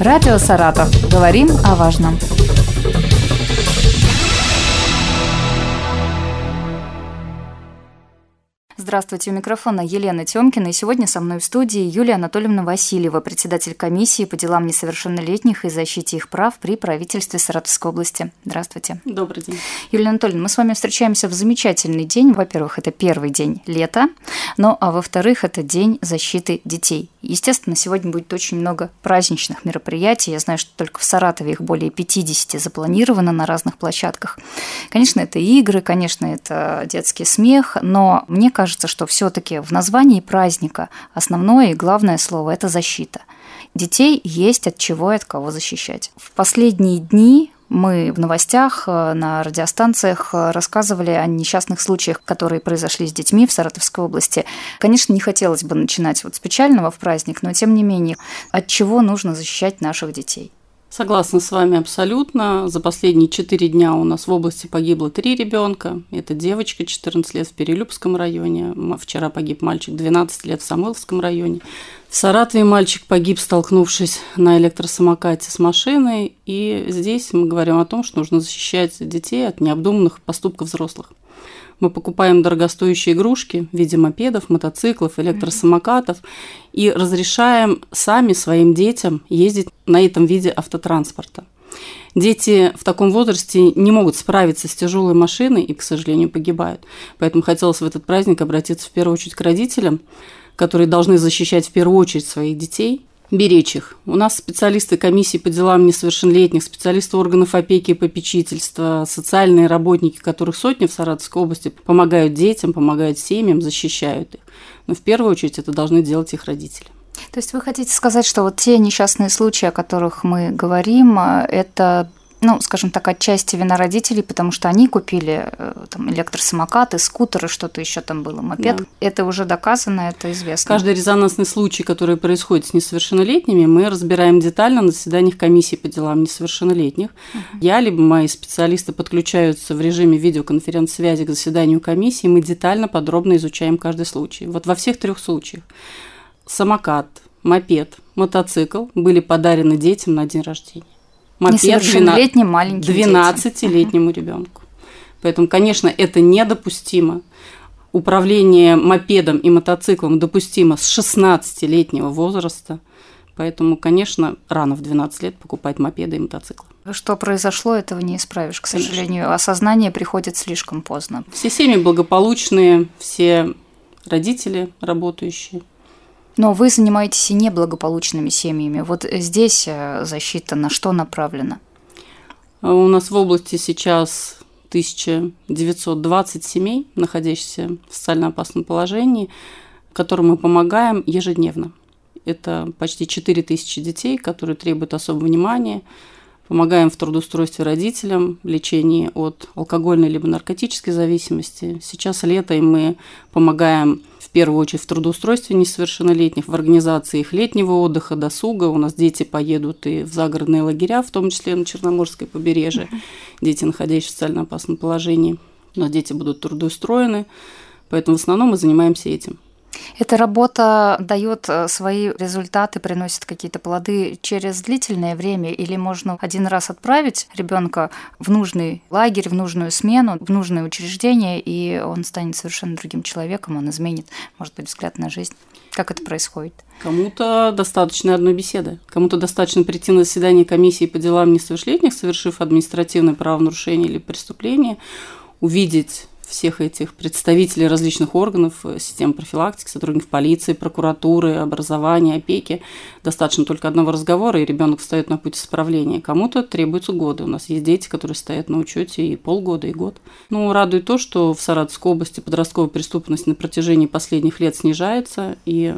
Радио «Саратов». Говорим о важном. Здравствуйте, у микрофона Елена Тёмкина, и сегодня со мной в студии Юлия Анатольевна Васильева, председатель комиссии по делам несовершеннолетних и защите их прав при правительстве Саратовской области. Здравствуйте. Добрый день. Юлия Анатольевна, мы с вами встречаемся в замечательный день. Во-первых, это первый день лета, ну а во-вторых, это день защиты детей. Естественно, сегодня будет очень много праздничных мероприятий. Я знаю, что только в Саратове их более 50 запланировано на разных площадках. Конечно, это игры, конечно, это детский смех, но мне кажется, что все-таки в названии праздника основное и главное слово это защита. Детей есть от чего и от кого защищать. В последние дни мы в новостях э, на радиостанциях э, рассказывали о несчастных случаях, которые произошли с детьми в Саратовской области. Конечно, не хотелось бы начинать вот с печального в праздник, но тем не менее, от чего нужно защищать наших детей? Согласна с вами абсолютно. За последние четыре дня у нас в области погибло три ребенка. Это девочка 14 лет в Перелюбском районе. Вчера погиб мальчик 12 лет в Самыловском районе. В Саратове мальчик погиб, столкнувшись на электросамокате с машиной. И здесь мы говорим о том, что нужно защищать детей от необдуманных поступков взрослых. Мы покупаем дорогостоящие игрушки в виде мопедов, мотоциклов, электросамокатов и разрешаем сами своим детям ездить на этом виде автотранспорта. Дети в таком возрасте не могут справиться с тяжелой машиной и, к сожалению, погибают. Поэтому хотелось в этот праздник обратиться в первую очередь к родителям, которые должны защищать в первую очередь своих детей беречь их. У нас специалисты комиссии по делам несовершеннолетних, специалисты органов опеки и попечительства, социальные работники, которых сотни в Саратовской области помогают детям, помогают семьям, защищают их. Но в первую очередь это должны делать их родители. То есть вы хотите сказать, что вот те несчастные случаи, о которых мы говорим, это ну, скажем так, отчасти вина родителей, потому что они купили э, там, электросамокаты, скутеры, что-то еще там было, мопед. Да. Это уже доказано, это известно. Каждый резонансный случай, который происходит с несовершеннолетними, мы разбираем детально на заседаниях комиссии по делам несовершеннолетних. Угу. Я либо мои специалисты подключаются в режиме видеоконференц-связи к заседанию комиссии, мы детально, подробно изучаем каждый случай. Вот во всех трех случаях самокат, мопед, мотоцикл были подарены детям на день рождения мопед 12-летнему ребенку. Поэтому, конечно, это недопустимо. Управление мопедом и мотоциклом допустимо с 16-летнего возраста. Поэтому, конечно, рано в 12 лет покупать мопеды и мотоциклы. Что произошло, этого не исправишь, к сожалению. Конечно. Осознание приходит слишком поздно. Все семьи благополучные, все родители работающие. Но вы занимаетесь и неблагополучными семьями. Вот здесь э, защита на что направлена? А у нас в области сейчас 1920 семей, находящихся в социально опасном положении, которым мы помогаем ежедневно. Это почти 4000 детей, которые требуют особого внимания. Помогаем в трудоустройстве родителям, лечении от алкогольной либо наркотической зависимости. Сейчас лето, и мы помогаем в первую очередь в трудоустройстве несовершеннолетних, в организации их летнего отдыха, досуга. У нас дети поедут и в загородные лагеря, в том числе на Черноморское побережье. Дети, находящиеся в социально опасном положении. У нас дети будут трудоустроены. Поэтому в основном мы занимаемся этим. Эта работа дает э, свои результаты, приносит какие-то плоды через длительное время, или можно один раз отправить ребенка в нужный лагерь, в нужную смену, в нужное учреждение, и он станет совершенно другим человеком, он изменит, может быть, взгляд на жизнь. Как это происходит? Кому-то достаточно одной беседы. Кому-то достаточно прийти на заседание комиссии по делам несовершеннолетних, совершив административное правонарушение или преступление, увидеть всех этих представителей различных органов, э, систем профилактики, сотрудников полиции, прокуратуры, образования, опеки. Достаточно только одного разговора, и ребенок встает на путь исправления. Кому-то требуются годы. У нас есть дети, которые стоят на учете и полгода, и год. Ну, радует то, что в Саратовской области подростковая преступность на протяжении последних лет снижается, и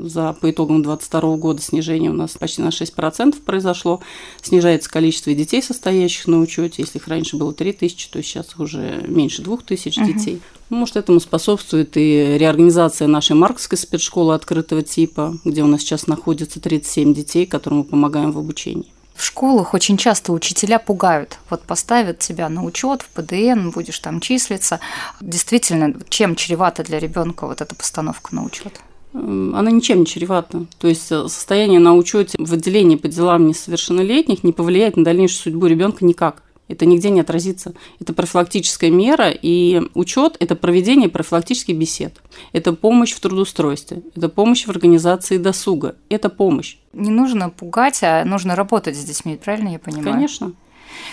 за, по итогам 2022 года снижение у нас почти на 6% произошло. Снижается количество детей, состоящих на учете. Если их раньше было 3 тысячи, то сейчас уже меньше 2 тысяч тысяч угу. детей. Ну, может, этому способствует и реорганизация нашей маркской спецшколы открытого типа, где у нас сейчас находится 37 детей, которым мы помогаем в обучении. В школах очень часто учителя пугают. Вот поставят тебя на учет в ПДН, будешь там числиться. Действительно, чем чревата для ребенка вот эта постановка на учет? она ничем не чревата. То есть э, состояние на учете в отделении по делам несовершеннолетних не повлияет на дальнейшую судьбу ребенка никак. Это нигде не отразится. Это профилактическая мера, и учет – это проведение профилактических бесед. Это помощь в трудоустройстве, это помощь в организации досуга, это помощь. Не нужно пугать, а нужно работать с детьми, правильно я понимаю? Конечно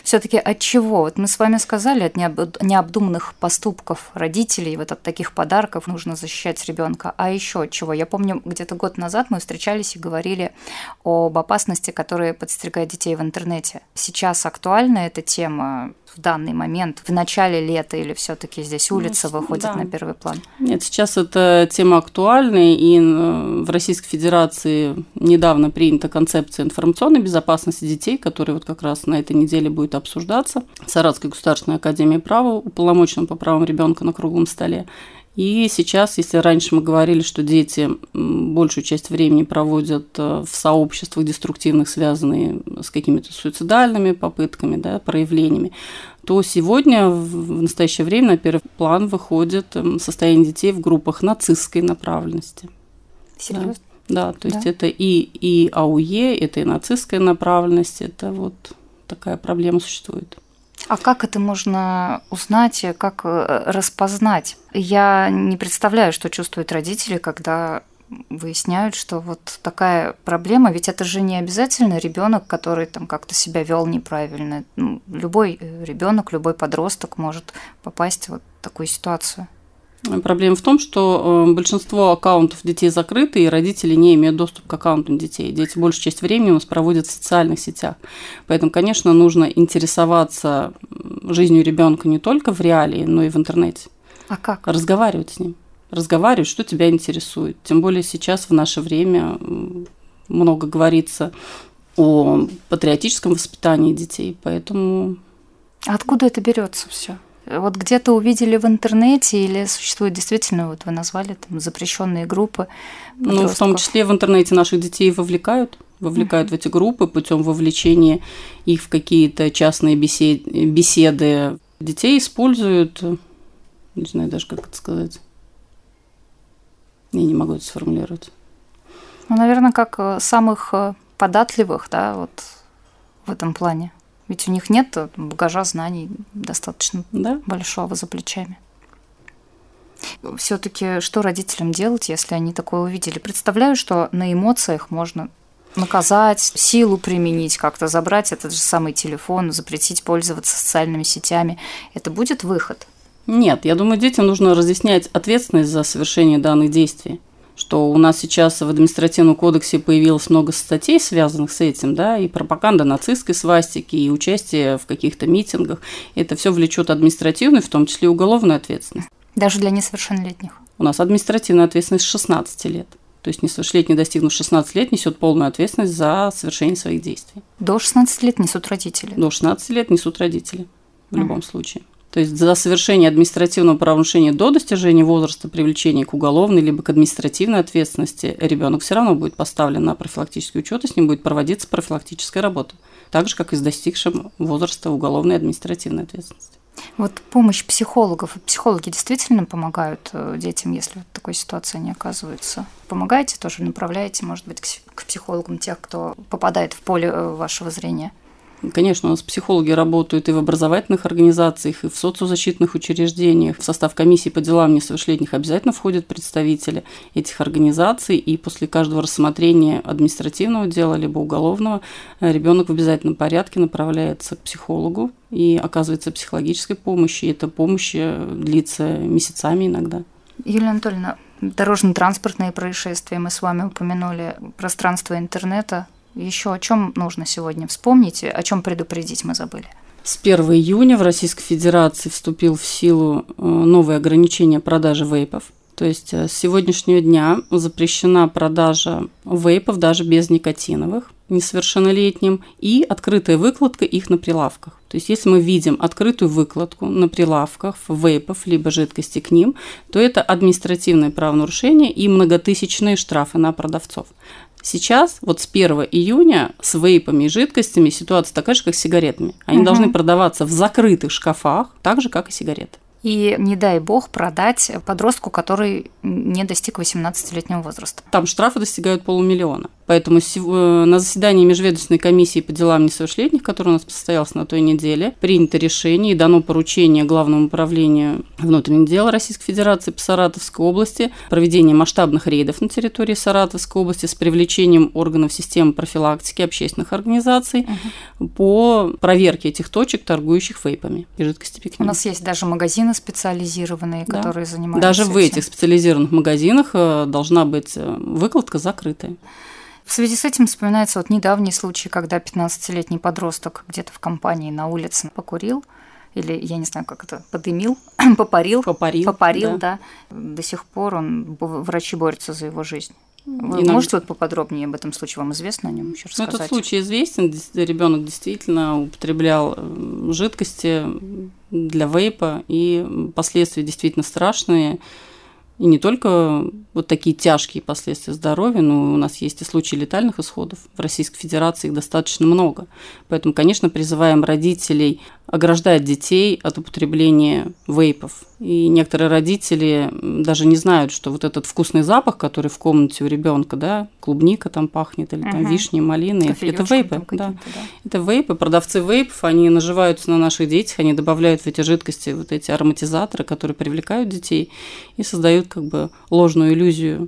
все-таки от чего? Вот мы с вами сказали, от необдуманных поступков родителей, вот от таких подарков нужно защищать ребенка. А еще от чего? Я помню, где-то год назад мы встречались и говорили об опасности, которая подстерегает детей в интернете. Сейчас актуальна эта тема в данный момент, в начале лета, или все-таки здесь улица ну, выходит да. на первый план? Нет, сейчас эта тема актуальна, и э, в Российской Федерации недавно принята концепция информационной безопасности детей, которая вот как раз на этой неделе будет обсуждаться. Саратской государственной академии права, уполномоченным по правам ребенка на круглом столе. И сейчас, если раньше мы говорили, что дети большую часть времени проводят э, в сообществах деструктивных, связанные с какими-то суицидальными попытками, да, проявлениями, то сегодня, в настоящее время, на первый план выходит состояние детей в группах нацистской направленности. Серьезно? Да, да то есть да? это и, и АУЕ, это и нацистская направленность, это вот такая проблема существует. А как это можно узнать, как э, распознать? Я не представляю, что чувствуют родители, когда выясняют, что вот такая проблема, ведь это же не обязательно ребенок, который там как-то себя вел неправильно. Ну, любой э, ребенок, любой подросток может попасть в вот такую ситуацию. Проблема в том, что э, большинство аккаунтов детей закрыты, и родители не имеют доступ к аккаунтам детей. Дети большую часть времени у нас проводят в социальных сетях. Поэтому, конечно, нужно интересоваться жизнью ребенка не только в реалии, но и в интернете. А как? Разговаривать с ним. Разговаривать, что тебя интересует. Тем более сейчас, в наше время, много говорится о патриотическом воспитании детей, поэтому... откуда это берется все? Вот где-то увидели в интернете или существуют действительно, вот вы назвали там запрещенные группы? Ну, в том числе в интернете наших детей вовлекают вовлекают uh-huh. в эти группы путем вовлечения их в какие-то частные беседы, беседы. Детей используют, не знаю даже, как это сказать. Я не могу это сформулировать. Ну, наверное, как э, самых э, податливых, да, вот в этом плане. Ведь у них нет багажа знаний достаточно да? большого за плечами. Все-таки что родителям делать, если они такое увидели? Представляю, что на эмоциях можно наказать, силу применить, как-то забрать этот же самый телефон, запретить пользоваться социальными сетями. Это будет выход? Нет, я думаю, детям нужно разъяснять ответственность за совершение данных действий что у нас сейчас в административном кодексе появилось много статей, связанных с этим, да, и пропаганда нацистской свастики, и участие в каких-то митингах. Это все влечет административную, в том числе и уголовную ответственность. Даже для несовершеннолетних? У нас административная ответственность с 16 лет. То есть несовершеннолетний, достигнув 16 лет, несет полную ответственность за совершение своих действий. До 16 лет несут родители? До 16 лет несут родители в mm. любом случае. То есть за совершение административного правонарушения до достижения возраста привлечения к уголовной либо к административной ответственности ребенок все равно будет поставлен на профилактический учет, и с ним будет проводиться профилактическая работа, так же, как и с достигшим возраста уголовной и административной ответственности. Вот помощь психологов. Психологи действительно помогают э, детям, если в такой ситуации они оказываются. Помогаете тоже, направляете, может быть, к психологам тех, кто попадает в поле э, вашего зрения? Конечно, у нас психологи работают и в образовательных организациях, и в социозащитных учреждениях. В состав комиссии по делам несовершеннолетних обязательно входят представители этих организаций, и после каждого рассмотрения административного дела либо уголовного э, ребенок в обязательном порядке направляется к психологу и оказывается психологической помощи. И эта помощь э, длится месяцами иногда. Юлия Анатольевна, дорожно-транспортные происшествия мы с вами упомянули, пространство интернета, еще о чем нужно сегодня вспомнить, о чем предупредить мы забыли? С 1 июня в Российской Федерации вступил в силу э, новое ограничение продажи вейпов. То есть э, с сегодняшнего дня запрещена продажа вейпов даже без никотиновых несовершеннолетним и открытая выкладка их на прилавках. То есть если мы видим открытую выкладку на прилавках вейпов либо жидкости к ним, то это административное правонарушение и многотысячные штрафы на продавцов. Сейчас, вот с 1 июня, с вейпами и жидкостями ситуация такая же, как с сигаретами. Они угу. должны продаваться в закрытых шкафах, так же, как и сигареты. И, не дай бог, продать подростку, который не достиг 18-летнего возраста. Там штрафы достигают полумиллиона. Поэтому э, на заседании Межведомственной комиссии по делам несовершеннолетних, которое у нас состоялось на той неделе, принято решение и дано поручение Главному управлению внутренних дел Российской Федерации по Саратовской области проведение масштабных рейдов на территории Саратовской области с привлечением органов системы профилактики общественных организаций угу. по проверке этих точек, торгующих вейпами и жидкостепеками. У нас есть даже магазины специализированные, да. которые занимаются Даже в этих специализированных магазинах э, должна быть э, выкладка закрытая. В связи с этим вспоминается вот недавний случай, когда 15-летний подросток где-то в компании на улице покурил, или я не знаю, как это, подымил, попарил, попарил, попарил да. да. До сих пор он, врачи борются за его жизнь. Вы Иногда... можете вот поподробнее об этом случае, вам известно о нем еще рассказать? Ну, этот случай известен, ребенок действительно употреблял э, жидкости для вейпа, и последствия действительно страшные. И не только вот такие тяжкие последствия здоровья, но у нас есть и случаи летальных исходов. В Российской Федерации их достаточно много. Поэтому, конечно, призываем родителей ограждать детей от употребления вейпов. И некоторые родители даже не знают, что вот этот вкусный запах, который в комнате у ребенка, да, клубника там пахнет, или там угу. вишни, малины, это вейпы. Да. да. Это вейпы. Продавцы вейпов, они наживаются на наших детях, они добавляют в эти жидкости вот эти ароматизаторы, которые привлекают детей и создают как бы ложную иллюзию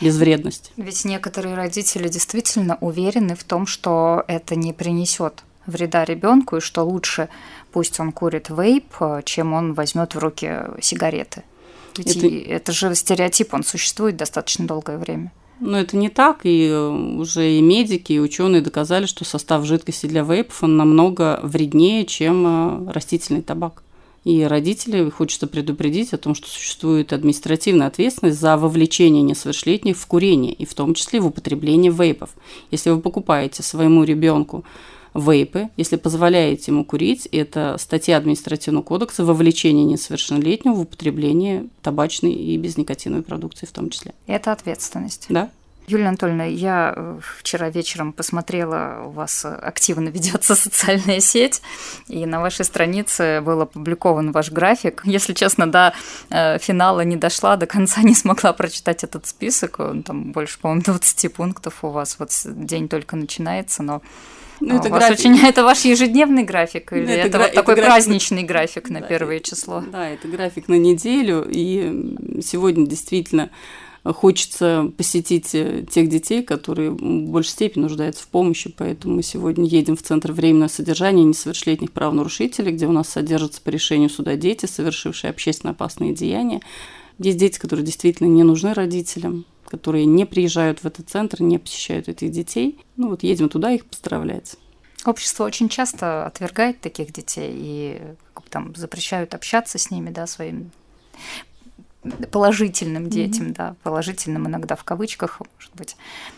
безвредности. Ведь некоторые родители действительно уверены в том, что это не принесет вреда ребенку и что лучше пусть он курит вейп, чем он возьмет в руки сигареты. Ведь это... это же стереотип, он существует достаточно долгое время. Но это не так, и уже и медики, и ученые доказали, что состав жидкости для вейпов он намного вреднее, чем э, растительный табак. И родители хочется предупредить о том, что существует административная ответственность за вовлечение несовершеннолетних в курение, и в том числе в употребление вейпов. Если вы покупаете своему ребенку вейпы, если позволяете ему курить, это статья административного кодекса вовлечение несовершеннолетнего в употребление табачной и безникотиновой продукции в том числе. Это ответственность. Да. Юлия Анатольевна, я э, вчера вечером посмотрела, у вас активно ведется социальная сеть, и на вашей странице был опубликован ваш график. Если честно, до э, финала не дошла, до конца не смогла прочитать этот список. Там больше, по-моему, 20 пунктов у вас. Вот день только начинается, но ну, это, график... очень... это ваш ежедневный график или это, это гра... вот такой это праздничный график на да, первое число? Да, это график на неделю, и сегодня действительно хочется посетить э, тех детей, которые в большей степени нуждаются в помощи, поэтому мы сегодня едем в Центр временного содержания несовершеннолетних правонарушителей, где у нас содержатся по решению суда дети, совершившие общественно опасные деяния. Есть дети, которые действительно не нужны родителям, которые не приезжают в этот центр, не посещают этих детей. Ну вот едем туда их поздравлять. Общество очень часто отвергает таких детей и там запрещают общаться с ними, да, своим положительным детям, mm-hmm. да, положительным иногда в кавычках, может быть.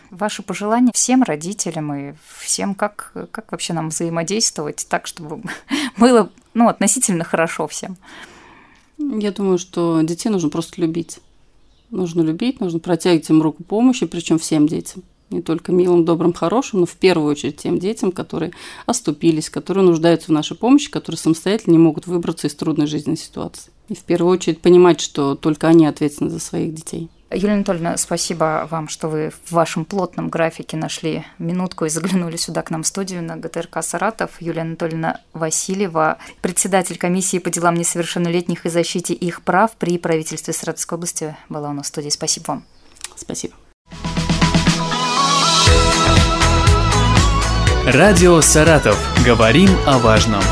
Ваши пожелания всем родителям и всем, как, как вообще нам взаимодействовать так, чтобы было ну, относительно хорошо всем? Я думаю, что детей нужно просто любить. Нужно любить, нужно протягивать им руку помощи, причем всем детям не только милым, добрым, хорошим, но в первую очередь тем детям, которые оступились, которые нуждаются в нашей помощи, которые самостоятельно не могут выбраться из трудной жизненной ситуации. И в первую очередь понимать, что только они ответственны за своих детей. Юлия Анатольевна, спасибо вам, что вы в вашем плотном графике нашли минутку и заглянули сюда к нам в студию на ГТРК «Саратов». Юлия Анатольевна Васильева, председатель комиссии по делам несовершеннолетних и защите их прав при правительстве Саратовской области, была у нас в студии. Спасибо вам. Спасибо. Радио «Саратов». Говорим о важном.